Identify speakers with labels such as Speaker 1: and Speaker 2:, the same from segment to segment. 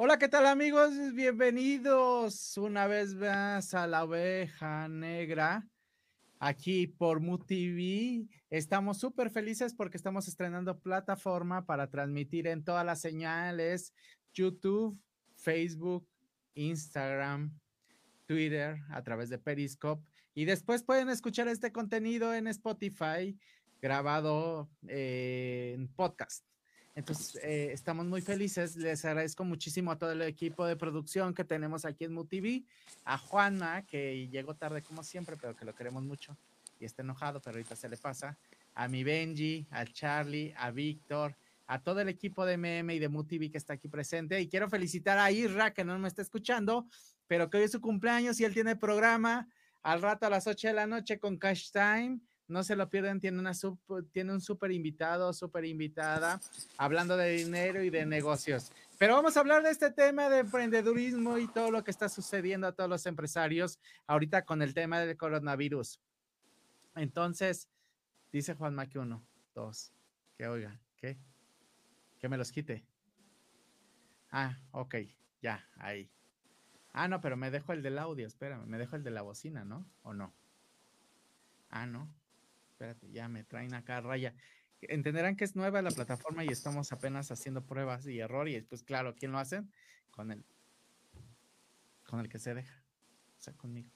Speaker 1: Hola, ¿qué tal amigos? Bienvenidos una vez más a la oveja negra aquí por MUTV. Estamos súper felices porque estamos estrenando plataforma para transmitir en todas las señales, YouTube, Facebook, Instagram, Twitter, a través de Periscope. Y después pueden escuchar este contenido en Spotify grabado eh, en podcast. Entonces, eh, estamos muy felices. Les agradezco muchísimo a todo el equipo de producción que tenemos aquí en MUTV, a Juana, que llegó tarde como siempre, pero que lo queremos mucho y está enojado, pero ahorita se le pasa, a mi Benji, a Charlie, a Víctor, a todo el equipo de MM y de MUTV que está aquí presente. Y quiero felicitar a Irra, que no me está escuchando, pero que hoy es su cumpleaños y él tiene programa al rato a las 8 de la noche con Cash Time no se lo pierdan, tiene, una tiene un súper invitado, súper invitada, hablando de dinero y de negocios. Pero vamos a hablar de este tema de emprendedurismo y todo lo que está sucediendo a todos los empresarios ahorita con el tema del coronavirus. Entonces, dice Juan que uno, dos, que oiga, ¿qué? Que me los quite. Ah, ok, ya, ahí. Ah, no, pero me dejo el del audio, espérame, me dejo el de la bocina, ¿no? ¿O no? Ah, no espérate, ya me traen acá raya. Entenderán que es nueva la plataforma y estamos apenas haciendo pruebas y error y pues claro, ¿quién lo hace? Con el, con el que se deja, o sea, conmigo,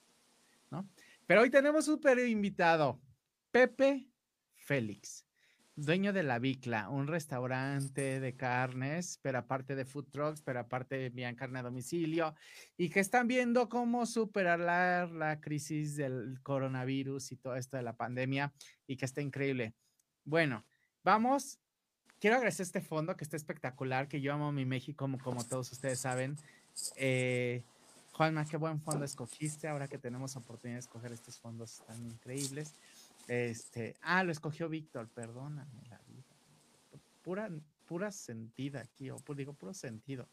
Speaker 1: ¿no? Pero hoy tenemos un invitado, Pepe Félix dueño de La Bicla, un restaurante de carnes, pero aparte de food trucks, pero aparte envían carne a domicilio y que están viendo cómo superar la, crisis del coronavirus y todo esto de la pandemia y que está increíble. Bueno, vamos. Quiero agradecer este fondo que está espectacular, que yo amo mi México, como, como todos ustedes saben. Eh, Juanma, qué buen fondo escogiste ahora que tenemos oportunidad de escoger estos fondos tan increíbles. Este, ah, lo escogió Víctor, perdóname la vida. Pura, pura sentida aquí, o digo, puro sentido.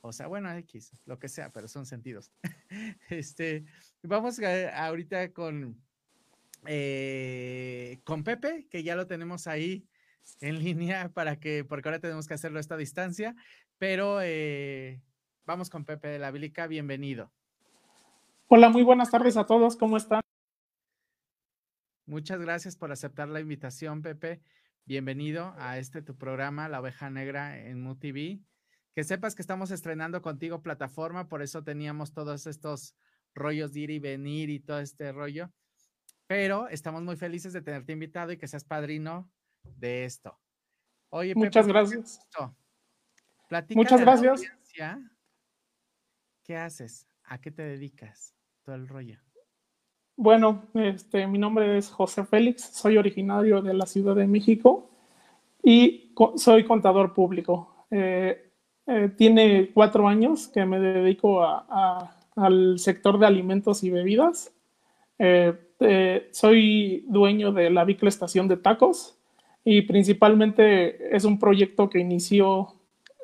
Speaker 1: O sea, bueno, X, lo que sea, pero son sentidos. este, vamos ahorita con, eh, con Pepe, que ya lo tenemos ahí en línea para que, porque ahora tenemos que hacerlo a esta distancia, pero eh, vamos con Pepe de la Bilica, bienvenido.
Speaker 2: Hola, muy buenas tardes a todos, ¿cómo están?
Speaker 1: Muchas gracias por aceptar la invitación, Pepe. Bienvenido a este tu programa, La Oveja Negra en MUTV. Que sepas que estamos estrenando contigo plataforma, por eso teníamos todos estos rollos de ir y venir y todo este rollo. Pero estamos muy felices de tenerte invitado y que seas padrino de esto.
Speaker 2: Oye, muchas gracias. muchas gracias.
Speaker 1: ¿Qué haces? ¿A qué te dedicas? Todo el rollo.
Speaker 2: Bueno, este, mi nombre es José Félix, soy originario de la Ciudad de México y soy contador público. Eh, eh, tiene cuatro años que me dedico al sector de alimentos y bebidas. Eh, soy dueño de la Bicla Estación de Tacos y principalmente es un proyecto que inició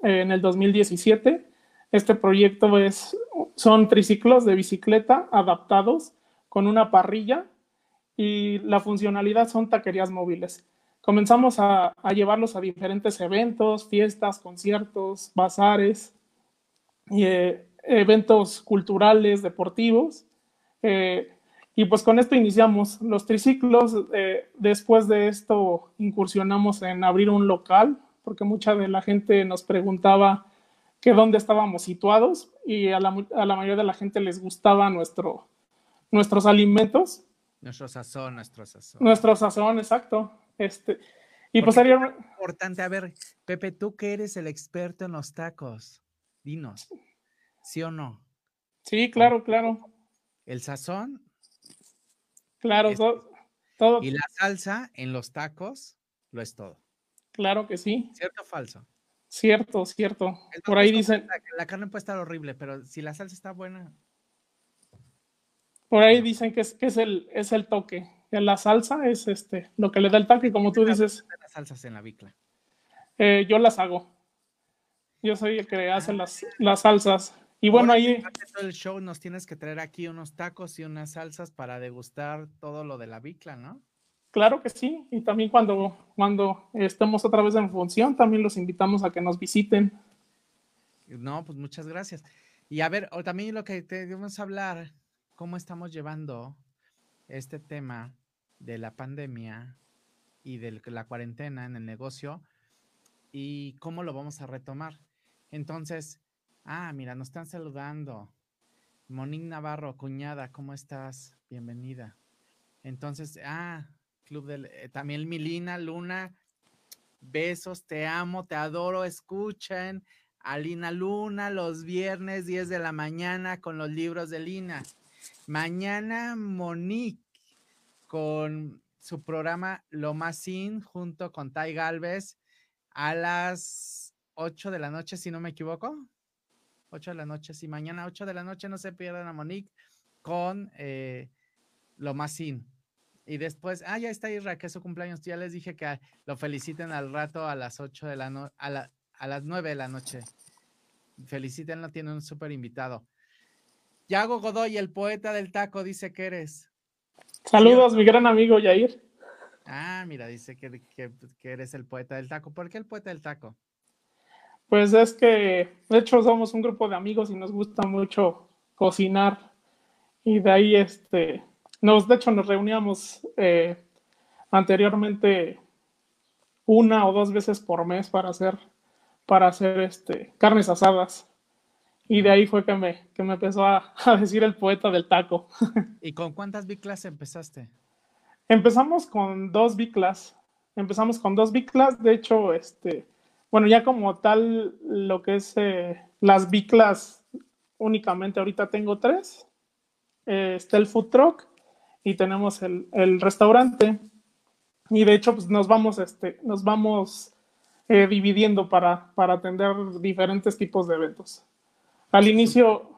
Speaker 2: en el 2017. Este proyecto es, son triciclos de bicicleta adaptados con una parrilla y la funcionalidad son taquerías móviles. Comenzamos a, llevarlos a diferentes eventos, fiestas, conciertos, bazares, y, eh, eventos culturales, deportivos. Eh, y pues con esto iniciamos los triciclos. Eh, después de esto incursionamos en abrir un local, porque mucha de la gente nos preguntaba que dónde estábamos situados y a la, a la mayoría de la gente les gustaba nuestro, nuestros alimentos.
Speaker 1: Nuestro sazón, nuestro sazón.
Speaker 2: Nuestro sazón, exacto. Este, y pues sería
Speaker 1: importante, a ver, Pepe, tú que eres el experto en los tacos, dinos, ¿sí o no?
Speaker 2: Sí, claro, claro.
Speaker 1: El sazón.
Speaker 2: Claro, todo,
Speaker 1: Y la salsa en los tacos lo es todo.
Speaker 2: Claro que sí.
Speaker 1: ¿Cierto o falso?
Speaker 2: Cierto, cierto. Por ahí dicen.
Speaker 1: La carne puede estar horrible, pero si la salsa está buena,
Speaker 2: por ahí dicen que es, es, el, es el toque. La salsa es este, lo que le da el toque, como tú dices.
Speaker 1: las salsas en la bicla?
Speaker 2: Eh, yo las hago. Yo soy el que hace las, las salsas. Y bueno, ahí.
Speaker 1: Todo el show nos tienes que traer aquí unos tacos y unas salsas para degustar todo lo de la bicla, ¿no?
Speaker 2: Claro que sí. Y también cuando, cuando estemos otra vez en función, también los invitamos a que nos visiten.
Speaker 1: No, pues muchas gracias. Y a ver, también lo que debemos hablar, cómo estamos llevando este tema de la pandemia y de la cuarentena en el negocio y cómo lo vamos a retomar. Entonces, ah, mira, nos están saludando. Monique Navarro, cuñada, ¿cómo estás? Bienvenida. Entonces, ah, Club del, eh, también Milina, Luna, besos, te amo, te adoro, escuchen a Lina Luna los viernes 10 de la mañana con los libros de Lina. Mañana Monique con su programa Lo Más Sin junto con Tai Galvez a las 8 de la noche, si no me equivoco. 8 de la noche, si mañana 8 de la noche no se pierdan a Monique con eh, Lo Más Sin. Y después, ah, ya está Isra, que su cumpleaños. Ya les dije que lo feliciten al rato a las 8 de la noche, a la, a las 9 de la noche. Felicítenlo, tiene un súper invitado. Yago Godoy, el poeta del taco, dice que eres.
Speaker 2: Saludos, mi gran amigo Yair.
Speaker 1: Ah, mira, dice que, que, eres el poeta del taco. ¿Por qué el poeta del taco?
Speaker 2: Pues es que, de hecho, somos un grupo de amigos y nos gusta mucho cocinar. Y de ahí, este, nos, de hecho, nos reuníamos eh, anteriormente una o dos veces por mes para hacer para hacer este, carnes asadas. Y de ahí fue que me, que me empezó a, decir el poeta del taco.
Speaker 1: ¿Y con cuántas biclas empezaste?
Speaker 2: Empezamos con dos biclas. Empezamos con dos biclas. De hecho, este, bueno, ya como tal, lo que es eh, las biclas, únicamente ahorita tengo tres. Eh, está el food truck y tenemos el, el, restaurante. Y de hecho, pues nos vamos, este, nos vamos eh, dividiendo para, para atender diferentes tipos de eventos. Al inicio,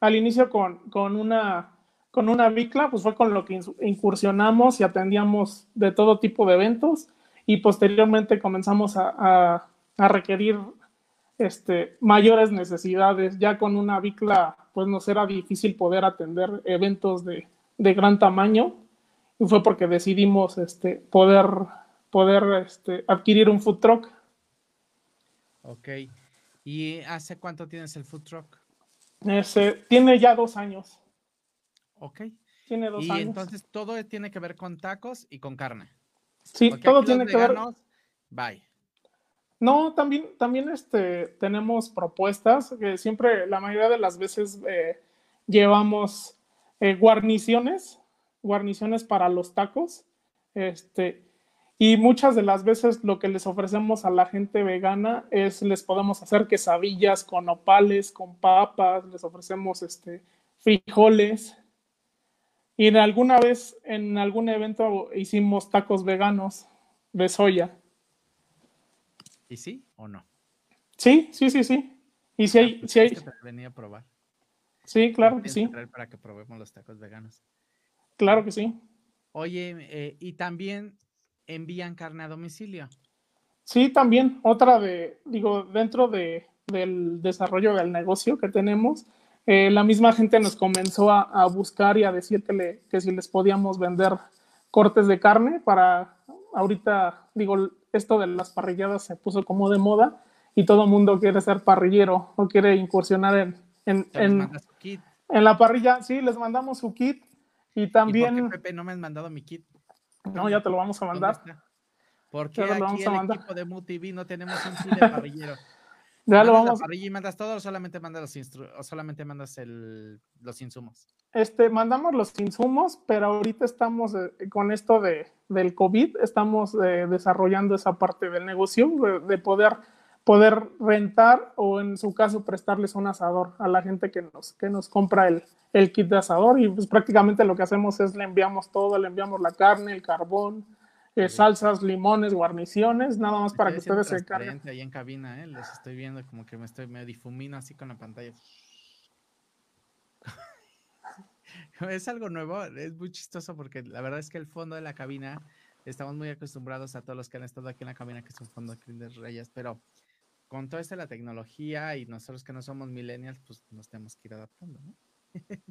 Speaker 2: al inicio con, con, una, con una bicla, pues fue con lo que incursionamos y atendíamos de todo tipo de eventos y posteriormente comenzamos a, a, requerir este, mayores necesidades. Ya con una bicla, pues nos era difícil poder atender eventos de, de gran tamaño y fue porque decidimos este, poder, poder este, adquirir un food truck
Speaker 1: Ok. ¿Y hace cuánto tienes el food truck?
Speaker 2: Ese, tiene ya dos años.
Speaker 1: Ok. Tiene dos y entonces todo tiene que ver con tacos y con carne.
Speaker 2: Sí, todo tiene que ver.
Speaker 1: Bye.
Speaker 2: No, también, también este, tenemos propuestas que siempre, la mayoría de las veces eh, llevamos eh, guarniciones, guarniciones para los tacos. Este, y muchas de las veces lo que les ofrecemos a la gente vegana es les podemos hacer quesadillas con opales, con papas, les ofrecemos este, frijoles. Y en alguna vez en algún evento hicimos tacos veganos de soya.
Speaker 1: ¿Y sí o no?
Speaker 2: Sí, sí, sí, sí. Y si hay... Ah, pues si hay...
Speaker 1: venía a probar.
Speaker 2: Sí, claro que sí.
Speaker 1: Para que probemos los tacos veganos.
Speaker 2: Claro que sí.
Speaker 1: Oye, eh, y también envían carne a domicilio.
Speaker 2: Sí, también otra de, digo, dentro de, del desarrollo del negocio que tenemos, eh, la misma gente nos comenzó a, buscar y a decir que, le, que si les podíamos vender cortes de carne para, ahorita, digo, esto de las parrilladas se puso como de moda y todo el mundo quiere ser parrillero o quiere incursionar en, en, en, en, la parrilla. Sí, les mandamos su kit y también... ¿Y
Speaker 1: por qué, Pepe, no me han mandado mi kit?
Speaker 2: No, ya te lo vamos a mandar.
Speaker 1: ¿Por qué aquí el equipo de MUTV no tenemos un kit de parrillero?
Speaker 2: ya lo vamos.
Speaker 1: La parrilla y mandas todo o solamente mandas los, o solamente mandas el, los insumos?
Speaker 2: Este, mandamos los insumos, pero ahorita estamos eh, con esto de, del COVID, estamos eh, desarrollando esa parte del negocio, de, poder, poder rentar o en su caso prestarles un asador a la gente que nos, que nos compra el, el kit de asador y pues prácticamente lo que hacemos es le enviamos todo, le enviamos la carne, el carbón, eh, salsas, limones, guarniciones, nada más para que ustedes se carguen.
Speaker 1: Ahí en cabina, ¿eh? les estoy viendo como que me estoy me difumino así con la pantalla. es algo nuevo, es muy chistoso porque la verdad es que el fondo de la cabina estamos muy acostumbrados a todos los que han estado aquí en la cabina que es un fondo de Reyes, pero con toda esta la tecnología y nosotros que no somos millennials, pues nos tenemos que ir adaptando, ¿no?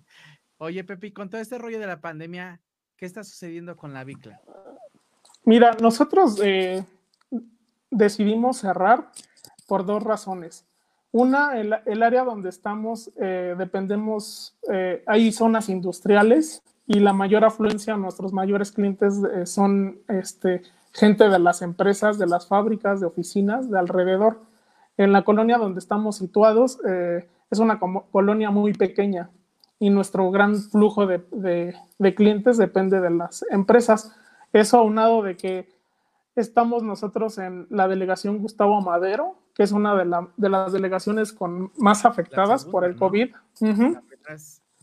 Speaker 1: Oye, Pepi, con todo este rollo de la pandemia, ¿qué está sucediendo con la Bicla?
Speaker 2: Mira, nosotros eh, decidimos cerrar por dos razones. Una, el, área donde estamos, eh, dependemos, eh, hay zonas industriales y la mayor afluencia, nuestros mayores clientes eh, son este, gente de las empresas, de las fábricas, de oficinas, de alrededor. En la colonia donde estamos situados es una colonia muy pequeña y nuestro gran flujo de, de clientes depende de las empresas. Eso aunado de que estamos nosotros en la delegación Gustavo Madero, que es una de, las delegaciones con más afectadas por el COVID.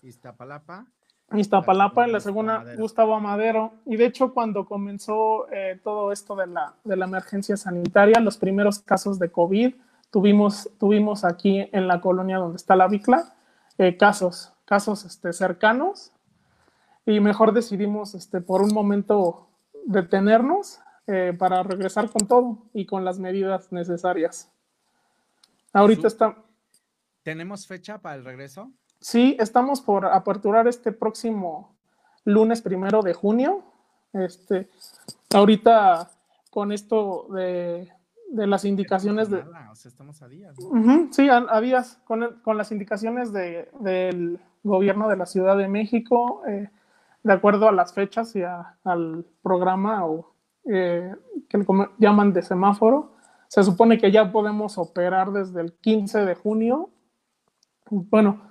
Speaker 1: Iztapalapa.
Speaker 2: Iztapalapa, en la segunda Gustavo Madero. Y de hecho, cuando comenzó eh, todo esto de la, de la emergencia sanitaria, los primeros casos de COVID, tuvimos, tuvimos aquí en la colonia donde está la Bicla, eh, casos, casos este, cercanos. Y mejor decidimos este, por un momento detenernos eh, para regresar con todo y con las medidas necesarias. Ahorita está.
Speaker 1: ¿Tenemos fecha para el regreso?
Speaker 2: Sí, estamos por aperturar este próximo lunes primero de junio. Este, ahorita con esto de, las indicaciones de.
Speaker 1: o sea, estamos a días.
Speaker 2: sí, a, días. Con, con las indicaciones de, del gobierno de la Ciudad de México, eh, de acuerdo a las fechas y al programa o eh, que llaman de semáforo. Se supone que ya podemos operar desde el 15 de junio, bueno,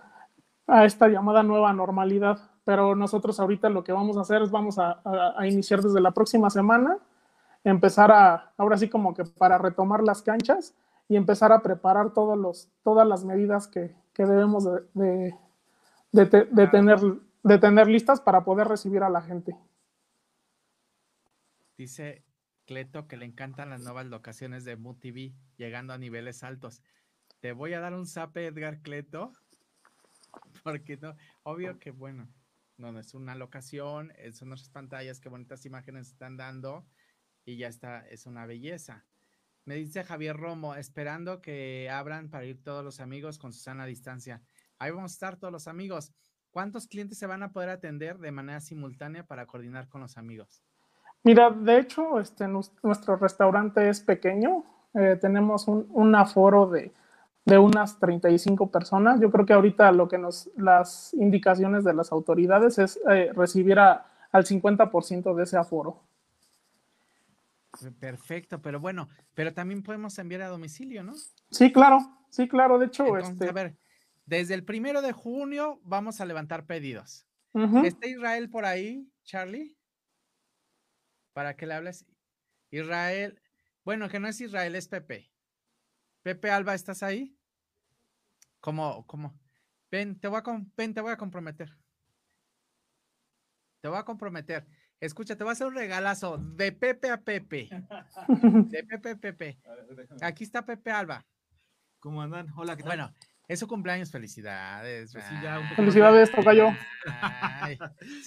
Speaker 2: a esta llamada nueva normalidad, pero nosotros ahorita lo que vamos a hacer es vamos a, iniciar desde la próxima semana, empezar a, ahora sí como que para retomar las canchas y empezar a preparar todos los, todas las medidas que, que debemos de, de, tener, de tener listas para poder recibir a la gente.
Speaker 1: Dice Cleto que le encantan las nuevas locaciones de MUTV, llegando a niveles altos. Te voy a dar un zape, Edgar Cleto, porque no, obvio que bueno, no, no es una locación, son nuestras pantallas, qué bonitas imágenes están dando y ya está, es una belleza. Me dice Javier Romo, esperando que abran para ir todos los amigos con Susana distancia. Ahí vamos a estar todos los amigos. ¿Cuántos clientes se van a poder atender de manera simultánea para coordinar con los amigos?
Speaker 2: Mira, de hecho, este, nuestro restaurante es pequeño. Eh, tenemos un, aforo de, unas 35 personas. Yo creo que ahorita lo que nos, las indicaciones de las autoridades es eh, recibir al 50% de ese aforo.
Speaker 1: Perfecto, pero bueno, pero también podemos enviar a domicilio, ¿no?
Speaker 2: Sí, claro, sí, claro. De hecho, este...
Speaker 1: a ver, desde el primero de junio vamos a levantar pedidos. ¿Está Israel por ahí, Charlie? para que le hables. Israel, bueno, que no es Israel, es Pepe. Pepe Alba, ¿estás ahí? ¿Cómo, cómo? Ven, te voy a, ven, te voy a comprometer. Te voy a comprometer. Escucha, te voy a hacer un regalazo de Pepe a Pepe. De Pepe a Pepe. Aquí está Pepe Alba.
Speaker 3: ¿Cómo andan? Hola,
Speaker 1: ¿qué tal? Bueno, es su cumpleaños, felicidades. Pues
Speaker 2: felicidades, tocayo.
Speaker 1: Ay,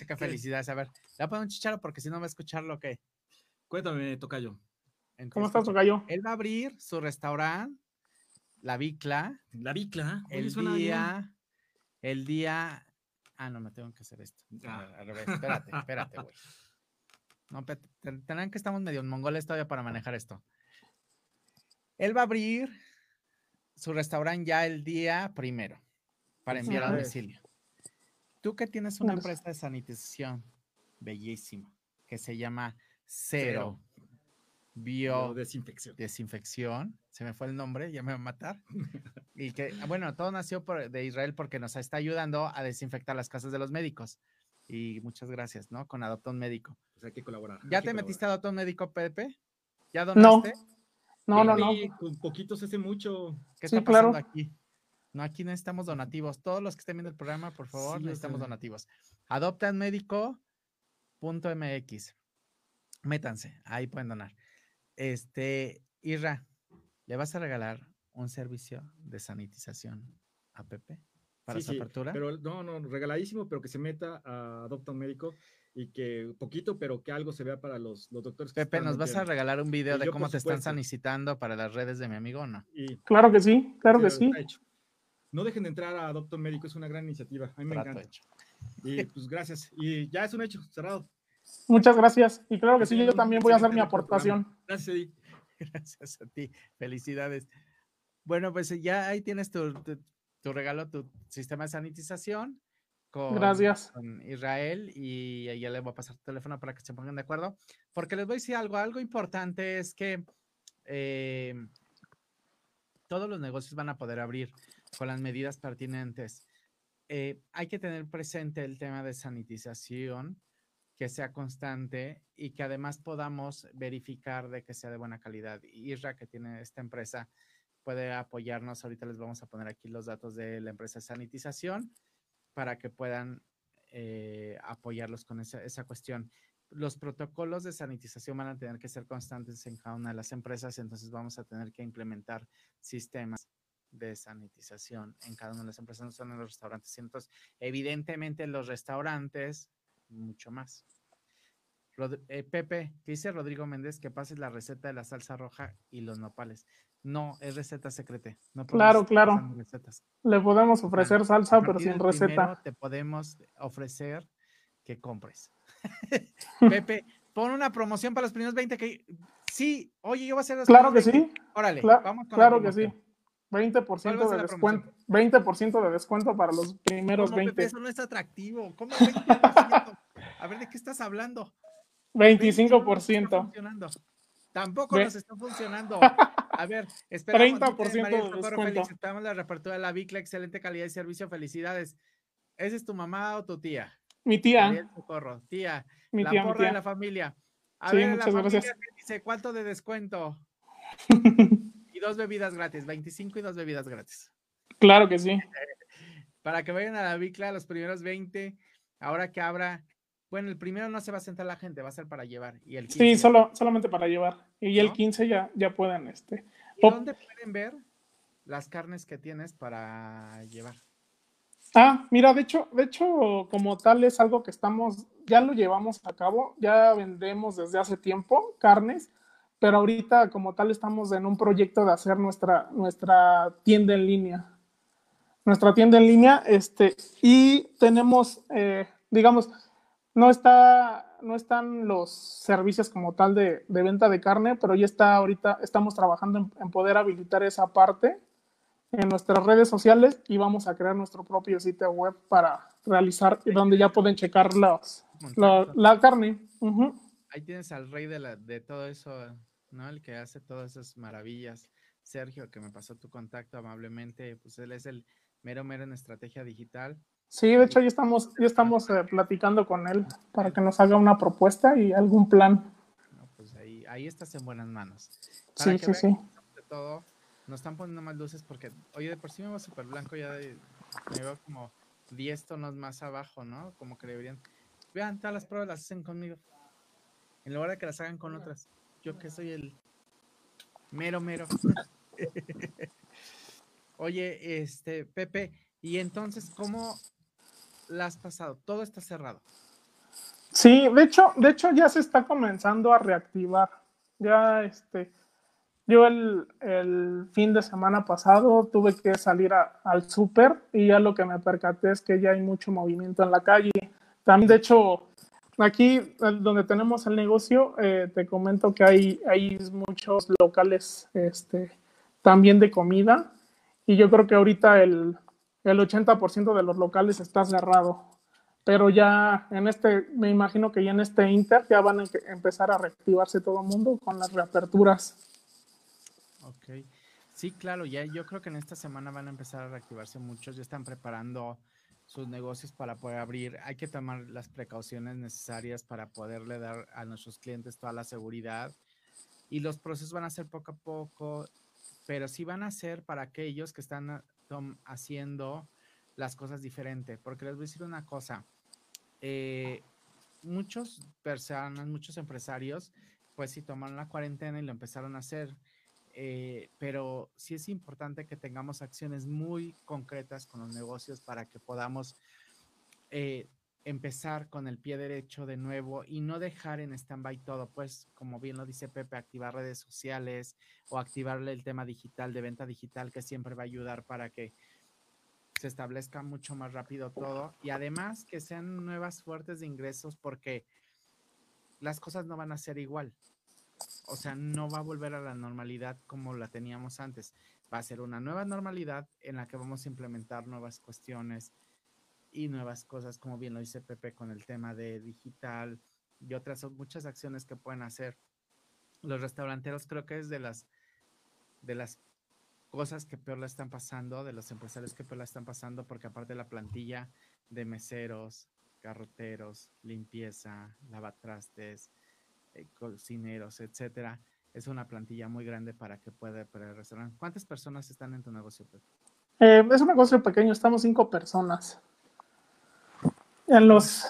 Speaker 1: que felicidades. A ver, le voy a poner un chicharo porque si no va a escuchar lo que.
Speaker 3: Cuéntame, tocayo.
Speaker 2: ¿Cómo estás, tocayo?
Speaker 1: Él va a abrir su restaurante, La Bicla.
Speaker 3: La Bicla.
Speaker 1: El día. El día. Ah, no, me tengo que hacer esto. Ah. Al revés. Espérate, espérate, güey. No, tendrán que estamos medio mongoles todavía para manejar esto. Él va a abrir su restaurante ya el día primero para enviar a domicilio. Tú que tienes una empresa de sanitización bellísima que se llama Cero, Bio
Speaker 3: Desinfección.
Speaker 1: Desinfección, se me fue el nombre, ya me va a matar. y que, bueno, todo nació de Israel porque nos está ayudando a desinfectar las casas de los médicos. Y muchas gracias, ¿no? Con Adopta un Médico.
Speaker 3: Pues hay que colaborar.
Speaker 1: ¿Ya te metiste a Adopta un Médico, Pepe? ¿Ya donaste?
Speaker 2: No. No, no, no.
Speaker 3: Con poquitos hace mucho.
Speaker 1: ¿Qué está pasando aquí? No, aquí necesitamos donativos. Todos los que estén viendo el programa, por favor, necesitamos donativos. Adoptanmedico.mx. Métanse, ahí pueden donar. Este, Irra, ¿le vas a regalar un servicio de sanitización a Pepe para su apertura?
Speaker 3: Pero no, no, regaladísimo, pero que se meta a Adopta un Médico y que poquito, pero que algo se vea para los, los doctores.
Speaker 1: Pepe, ¿nos vas a regalar un video de cómo te están sanitizando para las redes de mi amigo o no?
Speaker 2: claro que sí, claro que sí.
Speaker 3: No dejen de entrar a Doctor Médico, es una gran iniciativa. A mí me encanta. Y pues gracias. Y ya es un hecho, cerrado.
Speaker 2: Muchas gracias. Y claro que sí, yo también voy a hacer mi aportación.
Speaker 3: Gracias.
Speaker 1: Gracias a ti. Felicidades. Bueno, pues ya ahí tienes tu, tu, regalo, tu sistema de sanitización.
Speaker 2: Con, Gracias.
Speaker 1: con Israel y ya le voy a pasar tu teléfono para que se pongan de acuerdo. Porque les voy a decir algo, algo importante es que eh, todos los negocios van a poder abrir con las medidas pertinentes. Eh, hay que tener presente el tema de sanitización, que sea constante y que además podamos verificar de que sea de buena calidad. Isra, que tiene esta empresa, puede apoyarnos. Ahorita les vamos a poner aquí los datos de la empresa de sanitización para que puedan eh, apoyarlos con esa, esa cuestión los protocolos de sanitización van a tener que ser constantes en cada una de las empresas, entonces vamos a tener que implementar sistemas de sanitización en cada una de las empresas, no son en los restaurantes. Entonces, evidentemente en los restaurantes, mucho más. Eh, Pepe, ¿qué dice Rodrigo Méndez? Que pases la receta de la salsa roja y los nopales. No, es receta secreta. No
Speaker 2: claro, claro. Le podemos ofrecer salsa, pero sin receta.
Speaker 1: Te podemos ofrecer que compres. Pepe, pon una promoción para los primeros 20 que... Sí, oye, yo voy a hacer...
Speaker 2: Claro que sí.
Speaker 1: Órale, vamos
Speaker 2: con Claro que sí. 20% de descuento. 20% de descuento para los primeros 20.
Speaker 1: eso no es atractivo. ¿Cómo 20%? A ver, ¿de qué estás hablando?
Speaker 2: 25%.
Speaker 1: Tampoco nos está funcionando. A ver, esperamos.
Speaker 2: 30% de descuento.
Speaker 1: Felicitamos la reapertura de la Bicla, excelente calidad de servicio, felicidades. ¿Esa es tu mamá o tu tía?
Speaker 2: Mi tía.
Speaker 1: Socorro. Tía. Mi la tía, porra de la familia. A ver, la familia dice, ¿cuánto de descuento? y dos bebidas gratis, 25 y dos bebidas gratis.
Speaker 2: Claro que sí.
Speaker 1: Para que vayan a la bicla los primeros 20, ahora que abra, bueno, el primero no se va a sentar la gente, va a ser para llevar. Y el
Speaker 2: sí, solo, solamente para llevar. Y el 15 ya, ya pueden, este.
Speaker 1: ¿Y dónde pueden ver las carnes que tienes para llevar?
Speaker 2: Ah, mira, de hecho, de hecho, como tal es algo que estamos, ya lo llevamos a cabo, ya vendemos desde hace tiempo carnes, pero ahorita como tal estamos en un proyecto de hacer nuestra, nuestra tienda en línea. Nuestra tienda en línea, este, y tenemos, eh, digamos, no está, no están los servicios como tal de, venta de carne, pero ya está ahorita, estamos trabajando en poder habilitar esa parte en nuestras redes sociales y vamos a crear nuestro propio sitio web para realizar, donde ya pueden checar los, la, carne.
Speaker 1: Ahí tienes al rey de, la, de todo eso, ¿no? El que hace todas esas maravillas. Sergio, que me pasó tu contacto amablemente, pues él es el mero mero en estrategia digital.
Speaker 2: Sí, de hecho ya estamos, ya estamos eh, platicando con él para que nos haga una propuesta y algún plan.
Speaker 1: pues ahí, ahí estás en buenas manos.
Speaker 2: sí, sí, sí.
Speaker 1: todo, nos están poniendo más luces porque, oye, de por sí me va súper blanco, ya me veo como 10 tonos más abajo, ¿no? Como que deberían. Vean, todas las pruebas las hacen conmigo. En lugar de que las hagan con otras. Yo que soy el mero, mero. oye, este, Pepe, y entonces, ¿cómo la has pasado? Todo está cerrado.
Speaker 2: Sí, de hecho, de hecho ya se está comenzando a reactivar. Ya, este, yo el, fin de semana pasado tuve que salir al súper y ya lo que me percaté es que ya hay mucho movimiento en la calle. También, de hecho, aquí eh, donde tenemos el negocio, eh, te comento que hay, hay muchos locales este, también de comida y yo creo que ahorita el, el 80% de los locales está cerrado. Pero ya en este, me imagino que ya en este Inter ya van a empezar a reactivarse todo el mundo con las reaperturas.
Speaker 1: Ok. Sí, claro, ya yo creo que en esta semana van a empezar a reactivarse muchos, ya están preparando sus negocios para poder abrir. Hay que tomar las precauciones necesarias para poderle dar a nuestros clientes toda la seguridad. Y los procesos van a ser poco a poco, pero sí van a ser para aquellos que están haciendo las cosas diferente. Porque les voy a decir una cosa. Eh, muchos personas, muchos empresarios, pues sí tomaron la cuarentena y lo empezaron a hacer eh, pero sí es importante que tengamos acciones muy concretas con los negocios para que podamos eh, empezar con el pie derecho de nuevo y no dejar en stand-by todo, pues como bien lo dice Pepe, activar redes sociales o activarle el tema digital de venta digital que siempre va a ayudar para que se establezca mucho más rápido todo y además que sean nuevas fuertes de ingresos porque las cosas no van a ser igual o sea, no va a volver a la normalidad como la teníamos antes. Va a ser una nueva normalidad en la que vamos a implementar nuevas cuestiones y nuevas cosas, como bien lo dice Pepe con el tema de digital y otras muchas acciones que pueden hacer. Los restauranteros creo que es de las de las cosas que peor la están pasando, de los empresarios que peor la están pasando, porque aparte la plantilla de meseros, carroteros, limpieza, lavatrastes, eh, cocineros, etcétera, es una plantilla muy grande para que pueda operar el restaurante. ¿Cuántas personas están en tu negocio,
Speaker 2: eh, es un negocio pequeño, estamos cinco personas. En los,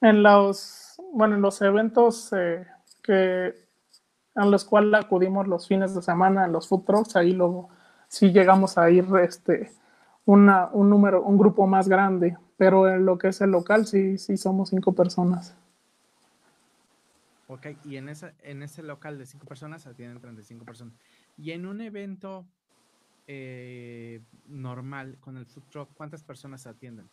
Speaker 2: en los, bueno, en los eventos eh, que a los cuales acudimos los fines de semana en los food trucks, ahí luego sí llegamos a ir este, una, un número, un grupo más grande, pero en lo que es el local sí, sí somos cinco personas.
Speaker 1: Ok, y en, esa, en ese local de cinco personas atienden 35 personas. Y en un evento eh, normal con el food truck, ¿cuántas personas atienden?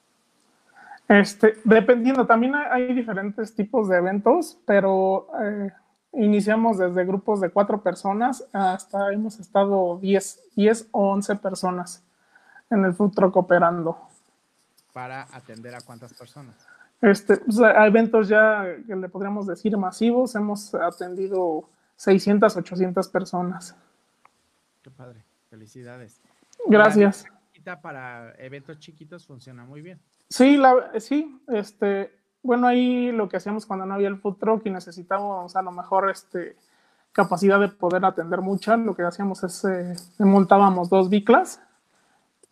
Speaker 2: Este, dependiendo, también hay, diferentes tipos de eventos, pero eh, iniciamos desde grupos de cuatro personas hasta hemos estado 10, 10 o 11 personas en el food truck operando.
Speaker 1: ¿Para atender a cuántas personas?
Speaker 2: Este, pues, a eventos ya que le podríamos decir masivos, hemos atendido 600, 800 personas.
Speaker 1: Qué padre, felicidades.
Speaker 2: Gracias.
Speaker 1: Para eventos chiquitos funciona muy bien.
Speaker 2: Sí, la, sí, este, bueno, ahí lo que hacíamos cuando no había el food truck y necesitábamos a lo mejor este, capacidad de poder atender muchas, lo que hacíamos es eh, montábamos dos biclas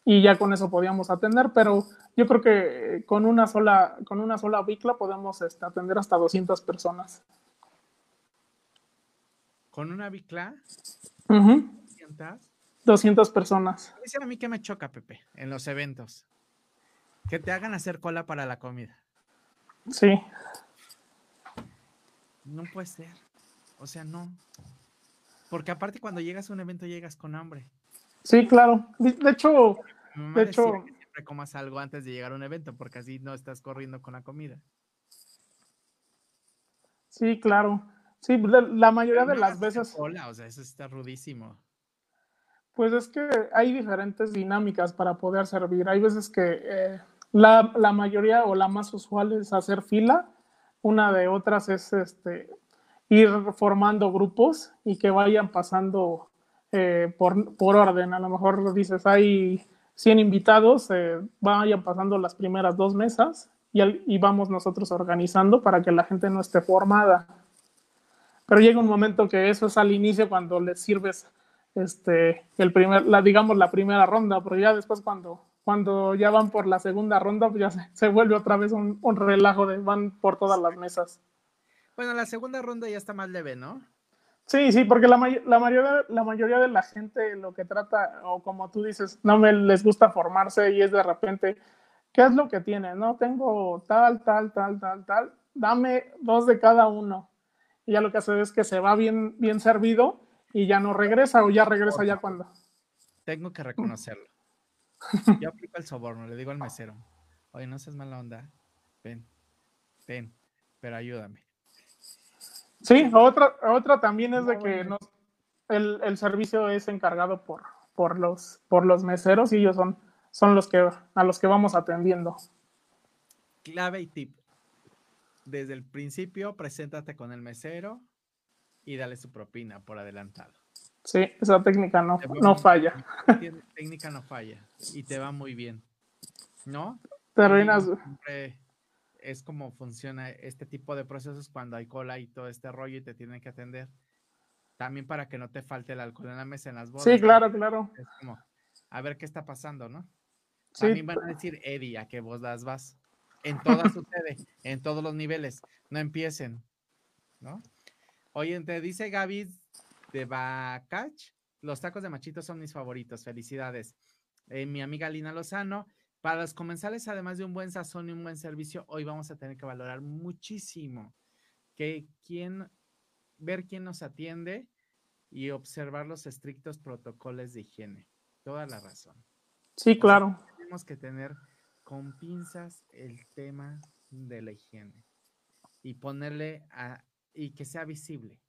Speaker 2: y ya con eso podíamos atender, pero yo creo que con una sola, con una sola bicla podemos este, atender hasta 200 personas.
Speaker 1: ¿Con una bicla?
Speaker 2: 200. 200 personas.
Speaker 1: Dice a mí que me choca, Pepe, en los eventos. Que te hagan hacer cola para la comida.
Speaker 2: Sí.
Speaker 1: No puede ser. O sea, no. Porque aparte cuando llegas a un evento llegas con hambre.
Speaker 2: Sí, claro. De hecho, de hecho,
Speaker 1: que siempre comas algo antes de llegar a un evento, porque así no estás corriendo con la comida.
Speaker 2: Sí, claro. Sí, la mayoría de las veces.
Speaker 1: Hola, o sea, eso está rudísimo.
Speaker 2: Pues es que hay diferentes dinámicas para poder servir. Hay veces que eh, la, mayoría o la más usual es hacer fila. Una de otras es este, ir formando grupos y que vayan pasando eh, por, por, orden. A lo mejor dices, hay 100 invitados, eh, vayan pasando las primeras dos mesas y, vamos nosotros organizando para que la gente no esté formada. Pero llega un momento que eso es al inicio cuando les sirves este, el primer, la, digamos la primera ronda, pero ya después cuando cuando ya van por la segunda ronda, pues ya se, vuelve otra vez un, relajo de van por todas las mesas.
Speaker 1: Bueno, la segunda ronda ya está más leve, ¿no?
Speaker 2: Sí, sí, porque la, la, mayoría, la mayoría de la gente lo que trata, o como tú dices, no me les gusta formarse y es de repente, ¿qué es lo que tiene? No, tengo tal, tal, tal, tal, tal, dame dos de cada uno. Y ya lo que hace es que se va bien, bien servido y ya no regresa o ya regresa ya cuando.
Speaker 1: Tengo que reconocerlo. Yo aplico el soborno, le digo al mesero, oye, no seas mala onda, ven, ven, pero ayúdame.
Speaker 2: Sí, otra, otra también es de que el, el, servicio es encargado por, por, los, por los meseros y ellos son, son los que, a los que vamos atendiendo.
Speaker 1: Clave y tip. Desde el principio, preséntate con el mesero y dale su propina por adelantado.
Speaker 2: Sí, esa técnica no, no falla.
Speaker 1: Técnica no falla y te va muy bien. ¿No?
Speaker 2: Terminas.
Speaker 1: Es como funciona este tipo de procesos cuando hay cola y todo este rollo y te tienen que atender. También para que no te falte el alcohol en la mesa, en las bodas.
Speaker 2: Sí, claro, claro.
Speaker 1: Es como, a ver qué está pasando, ¿no? Sí. También van a decir, Eddie, a que vos las vas. En todas sucede, en todos los niveles. No empiecen, ¿no? Oye, te dice Gaby de Bacach. Los tacos de machito son mis favoritos. Felicidades. Eh, mi amiga Lina Lozano. Para los comensales, además de un buen sazón y un buen servicio, hoy vamos a tener que valorar muchísimo que quién, ver quién nos atiende y observar los estrictos protocolos de higiene. Toda la razón.
Speaker 2: Sí, claro.
Speaker 1: tenemos que tener con pinzas el tema de la higiene y ponerle a, y que sea visible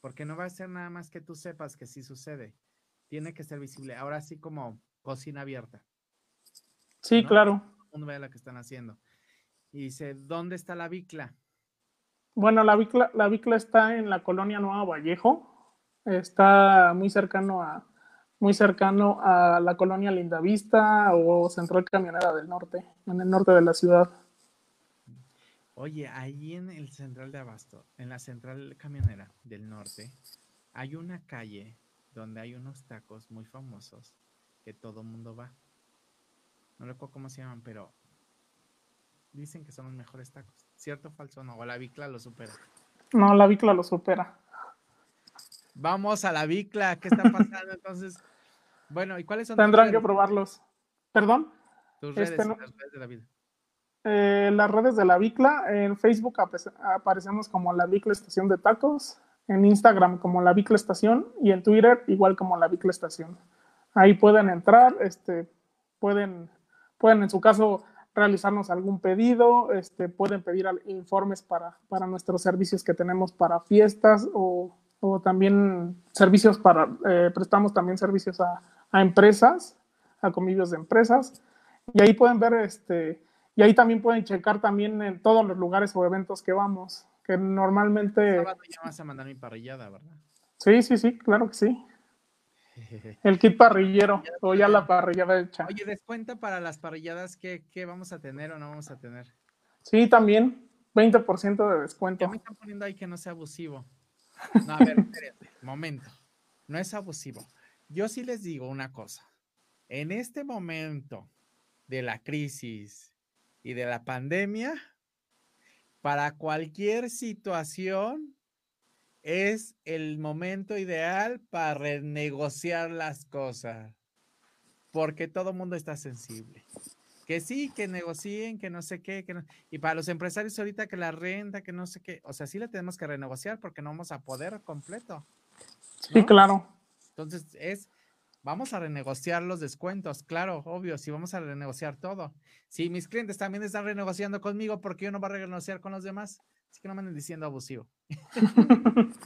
Speaker 1: porque no va a ser nada más que tú sepas que sí sucede. Tiene que ser visible. Ahora sí como cocina abierta.
Speaker 2: Sí, claro.
Speaker 1: Uno ve lo que están haciendo. Y dice, ¿dónde está la bicla?
Speaker 2: Bueno, la bicla, la bicla está en la colonia Nueva Vallejo. Está muy cercano a, muy cercano a la colonia Lindavista o Central Camionera del Norte, en el norte de la ciudad.
Speaker 1: Oye, ahí en el central de Abasto, en la central camionera del norte, hay una calle donde hay unos tacos muy famosos que todo mundo va. No recuerdo cómo se llaman, pero dicen que son los mejores tacos. ¿Cierto o falso no? ¿O la bicla lo supera?
Speaker 2: No, la bicla lo supera.
Speaker 1: Vamos a la bicla, ¿qué está pasando? Entonces, bueno, ¿y cuáles son?
Speaker 2: Tendrán que probarlos. ¿Perdón?
Speaker 1: Tus redes, este las redes de la vida.
Speaker 2: Eh, las redes de la Bicla, en Facebook aparecemos como la Bicla Estación de Tacos, en Instagram como la Bicla Estación y en Twitter igual como la Bicla Estación. Ahí pueden entrar, este, pueden, pueden en su caso realizarnos algún pedido, este, pueden pedir informes para, para nuestros servicios que tenemos para fiestas o, o también servicios para, eh, prestamos también servicios a, a, empresas, a convivios de empresas. Y ahí pueden ver este, y ahí también pueden checar también en todos los lugares o eventos que vamos, que normalmente...
Speaker 1: Sábado ya vas a mandar mi parrillada, ¿verdad?
Speaker 2: Sí, sí, sí, claro que sí. El kit parrillero o ya la parrillada hecha.
Speaker 1: Oye, descuenta para las parrilladas, ¿qué, ¿qué, vamos a tener o no vamos a tener?
Speaker 2: Sí, también, 20% de descuento.
Speaker 1: Ya me están poniendo ahí que no sea abusivo. No, a ver, espérate, momento. No es abusivo. Yo sí les digo una cosa. En este momento de la crisis, y de la pandemia, para cualquier situación es el momento ideal para renegociar las cosas, porque todo el mundo está sensible. Que sí, que negocien, que no sé qué, que y para los empresarios ahorita que la renta, que no sé qué, o sea, sí la tenemos que renegociar porque no vamos a poder completo.
Speaker 2: Sí, claro.
Speaker 1: Entonces es Vamos a renegociar los descuentos, claro, obvio, si vamos a renegociar todo. Si mis clientes también están renegociando conmigo, ¿por qué yo no va a renegociar con los demás? Así que no me anden diciendo abusivo.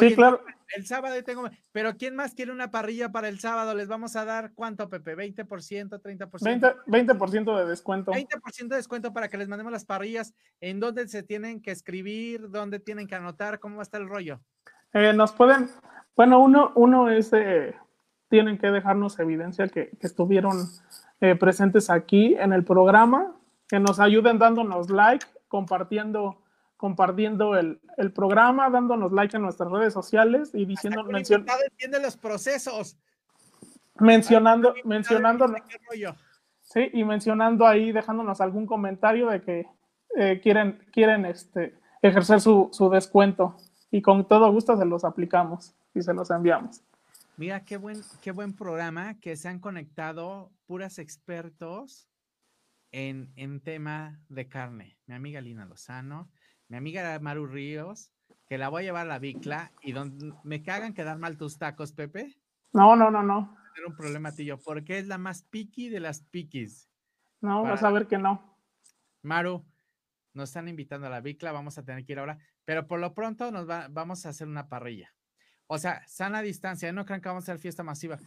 Speaker 2: sí, claro.
Speaker 1: El sábado tengo, pero ¿quién más quiere una parrilla para el sábado? ¿Les vamos a dar cuánto, Pepe? ¿20%, 30%?
Speaker 2: 20%, de descuento.
Speaker 1: 20% de descuento para que les mandemos las parrillas. ¿En dónde se tienen que escribir? ¿Dónde tienen que anotar? ¿Cómo va a estar el rollo?
Speaker 2: Eh, nos pueden, bueno, uno, uno es eh, tienen que dejarnos evidencia que, estuvieron eh, presentes aquí en el programa, que nos ayuden dándonos like, compartiendo, compartiendo el, el programa, dándonos like en nuestras redes sociales y diciendo...
Speaker 1: Mencion entiende los procesos.
Speaker 2: Mencionando, mencionando... Sí, y mencionando ahí, dejándonos algún comentario de que eh, quieren, quieren este, ejercer su, su descuento y con todo gusto se los aplicamos y se los enviamos.
Speaker 1: Mira qué buen, qué buen programa que se han conectado puras expertos en, en tema de carne. Mi amiga Lina Lozano, mi amiga Maru Ríos, que la voy a llevar a la bicla y donde me cagan quedar mal tus tacos, Pepe.
Speaker 2: No, no, no, no.
Speaker 1: Tener un problema, tío, porque es la más piqui de las piquis.
Speaker 2: No, vas a ver que no.
Speaker 1: Maru, nos están invitando a la bicla, vamos a tener que ir ahora, pero por lo pronto nos va, vamos a hacer una parrilla. O sea, sana distancia, no crean que vamos a hacer fiesta masiva.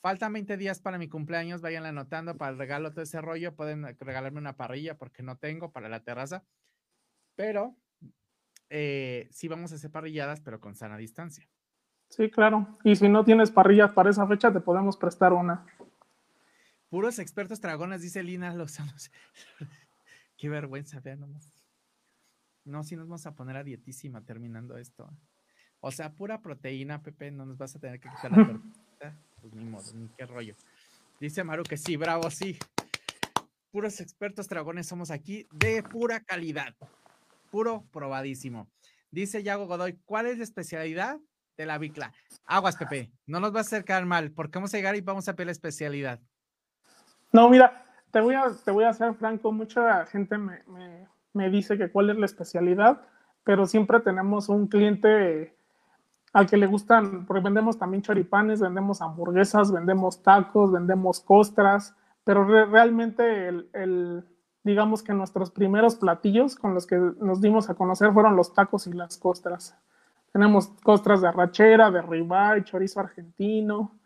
Speaker 1: Faltan 20 días para mi cumpleaños, vayan anotando para el regalo todo ese rollo. Pueden regalarme una parrilla porque no tengo para la terraza. Pero eh, sí vamos a hacer parrilladas, pero con sana distancia.
Speaker 2: Sí, claro. Y si no tienes parrillas para esa fecha, te podemos prestar una.
Speaker 1: Puros expertos dragones, dice Lina Lozano. Qué vergüenza, vean nomás. No, si nos vamos a poner a dietísima terminando esto. O sea, pura proteína, Pepe, no nos vas a tener que quitar la tortita. Pues ni modo, ni qué rollo. Dice Maru que sí, bravo, sí. Puros expertos dragones somos aquí de pura calidad. Puro probadísimo. Dice Yago Godoy, ¿cuál es la especialidad de la bicla? Aguas, Pepe, no nos va a acercar mal, porque vamos a llegar y vamos a pedir la especialidad.
Speaker 2: No, mira, te voy a, te voy a ser franco, mucha gente me, me, me dice que cuál es la especialidad, pero siempre tenemos un cliente al que le gustan, porque vendemos también choripanes, vendemos hamburguesas, vendemos tacos, vendemos costras, pero realmente el, digamos que nuestros primeros platillos con los que nos dimos a conocer fueron los tacos y las costras. Tenemos costras de arrachera, de ribeye, chorizo argentino.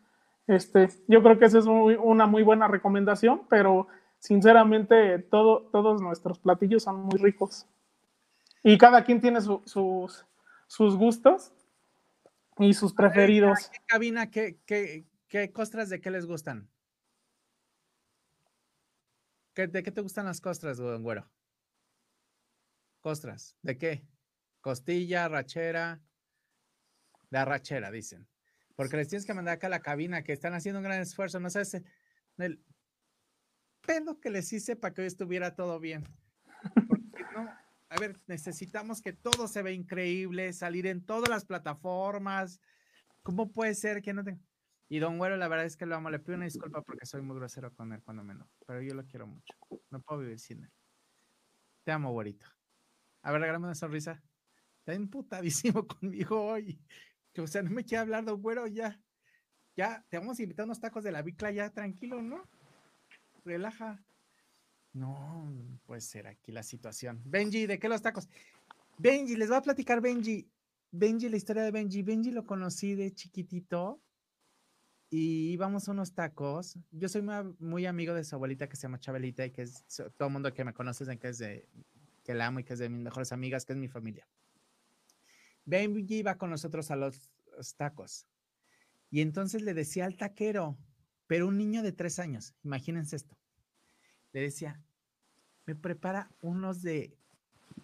Speaker 2: Este, yo creo que esa es una muy buena recomendación, pero sinceramente todo, todos nuestros platillos son muy ricos. Y cada quien tiene sus, sus gustos y sus preferidos.
Speaker 1: ¿Qué cabina, qué, qué, qué costras de qué les gustan? ¿De qué te gustan las costras, güero? Costras, ¿de qué? Costilla, rachera. De arrachera, dicen. Porque les tienes que mandar acá a la cabina que están haciendo un gran esfuerzo. No sabes el pedo que les hice para que hoy estuviera todo bien. Porque no, a ver, necesitamos que todo se vea increíble, salir en todas las plataformas. ¿Cómo puede ser que no tenga? Y Don Güero, la verdad es que lo amo. Le pido una disculpa porque soy muy grosero con él cuando menos, pero yo lo quiero mucho. No puedo vivir sin él. Te amo, güerito. A ver, regálame una sonrisa. Está emputadísimo conmigo hoy. O sea, no me quiere hablar, Don Güero, ya. Ya, te vamos a invitar unos tacos de la bicla ya, tranquilo, ¿no? Relaja. No, puede ser aquí la situación. Benji, ¿de qué los tacos? Benji, les voy a platicar Benji. Benji, la historia de Benji. Benji lo conocí de chiquitito y íbamos a unos tacos. Yo soy muy, amigo de su abuelita que se llama Chabelita y que es todo el mundo que me conoce que es de que la amo y que es de mis mejores amigas, que es mi familia. Benji iba con nosotros a los, los tacos y entonces le decía al taquero, pero un niño de tres años, imagínense esto le decía, me prepara unos de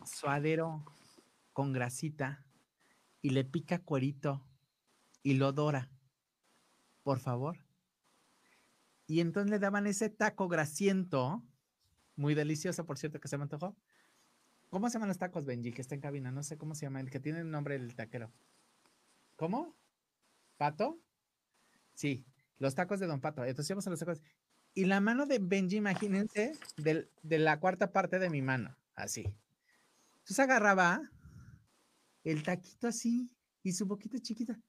Speaker 1: suadero con grasita y le pica cuerito y lo dora, por favor. Y entonces le daban ese taco grasiento, muy delicioso, por cierto, que se me antojó. ¿Cómo se llaman los tacos, Benji, que está en cabina? No sé cómo se llama, el que tiene el nombre del taquero. ¿Cómo? ¿Pato? Sí, los tacos de Don Pato. Entonces íbamos a los tacos. Y la mano de Benji, imagínense, de, la cuarta parte de mi mano, así. Entonces agarraba el taquito así y su boquita chiquita.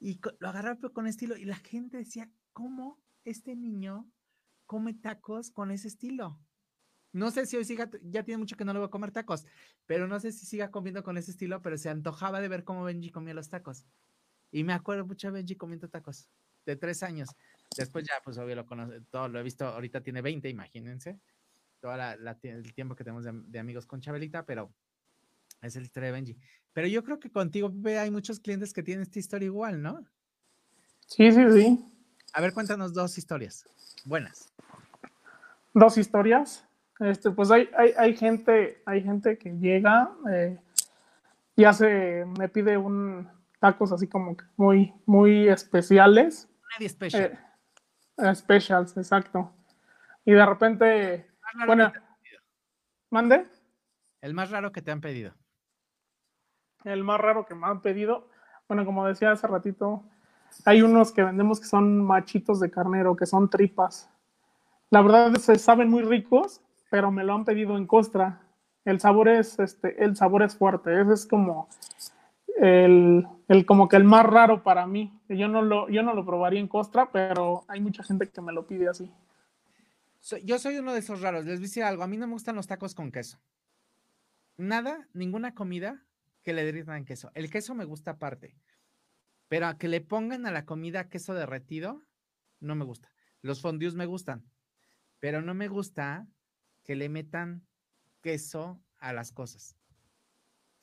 Speaker 1: Y lo agarraba con estilo. Y la gente decía, ¿cómo este niño come tacos con ese estilo? No sé si hoy siga, ya tiene mucho que no le voy a comer tacos, pero no sé si siga comiendo con ese estilo, pero se antojaba de ver cómo Benji comía los tacos. Y me acuerdo mucho de Benji comiendo tacos de tres años. Después ya, pues obvio lo conoce, todo lo he visto, ahorita tiene 20, imagínense, todo el tiempo que tenemos de, amigos con Chabelita, pero es la historia de Benji. Pero yo creo que contigo, Pepe, hay muchos clientes que tienen esta historia igual, ¿no?
Speaker 2: Sí, sí, sí.
Speaker 1: A ver, cuéntanos dos historias buenas.
Speaker 2: Dos historias. Este, pues hay, hay, gente, hay gente que llega eh, y hace, me pide un tacos así como muy, muy especiales.
Speaker 1: Special. Eh,
Speaker 2: Specials, exacto. Y de repente, bueno, mande.
Speaker 1: El más raro que te han pedido.
Speaker 2: El más raro que me han pedido, bueno, como decía hace ratito, hay unos que vendemos que son machitos de carnero, que son tripas. La verdad se saben muy ricos, pero me lo han pedido en costra. El sabor es, este, el sabor es fuerte. Ese es como el, el, como que el más raro para mí. Yo no, lo, yo no lo probaría en costra, pero hay mucha gente que me lo pide así.
Speaker 1: yo soy uno de esos raros. Les voy a decir algo. A mí no me gustan los tacos con queso. Nada, ninguna comida que le derritan queso. El queso me gusta aparte. Pero a que le pongan a la comida queso derretido, no me gusta. Los fondues me gustan. Pero no me gusta que le metan queso a las cosas.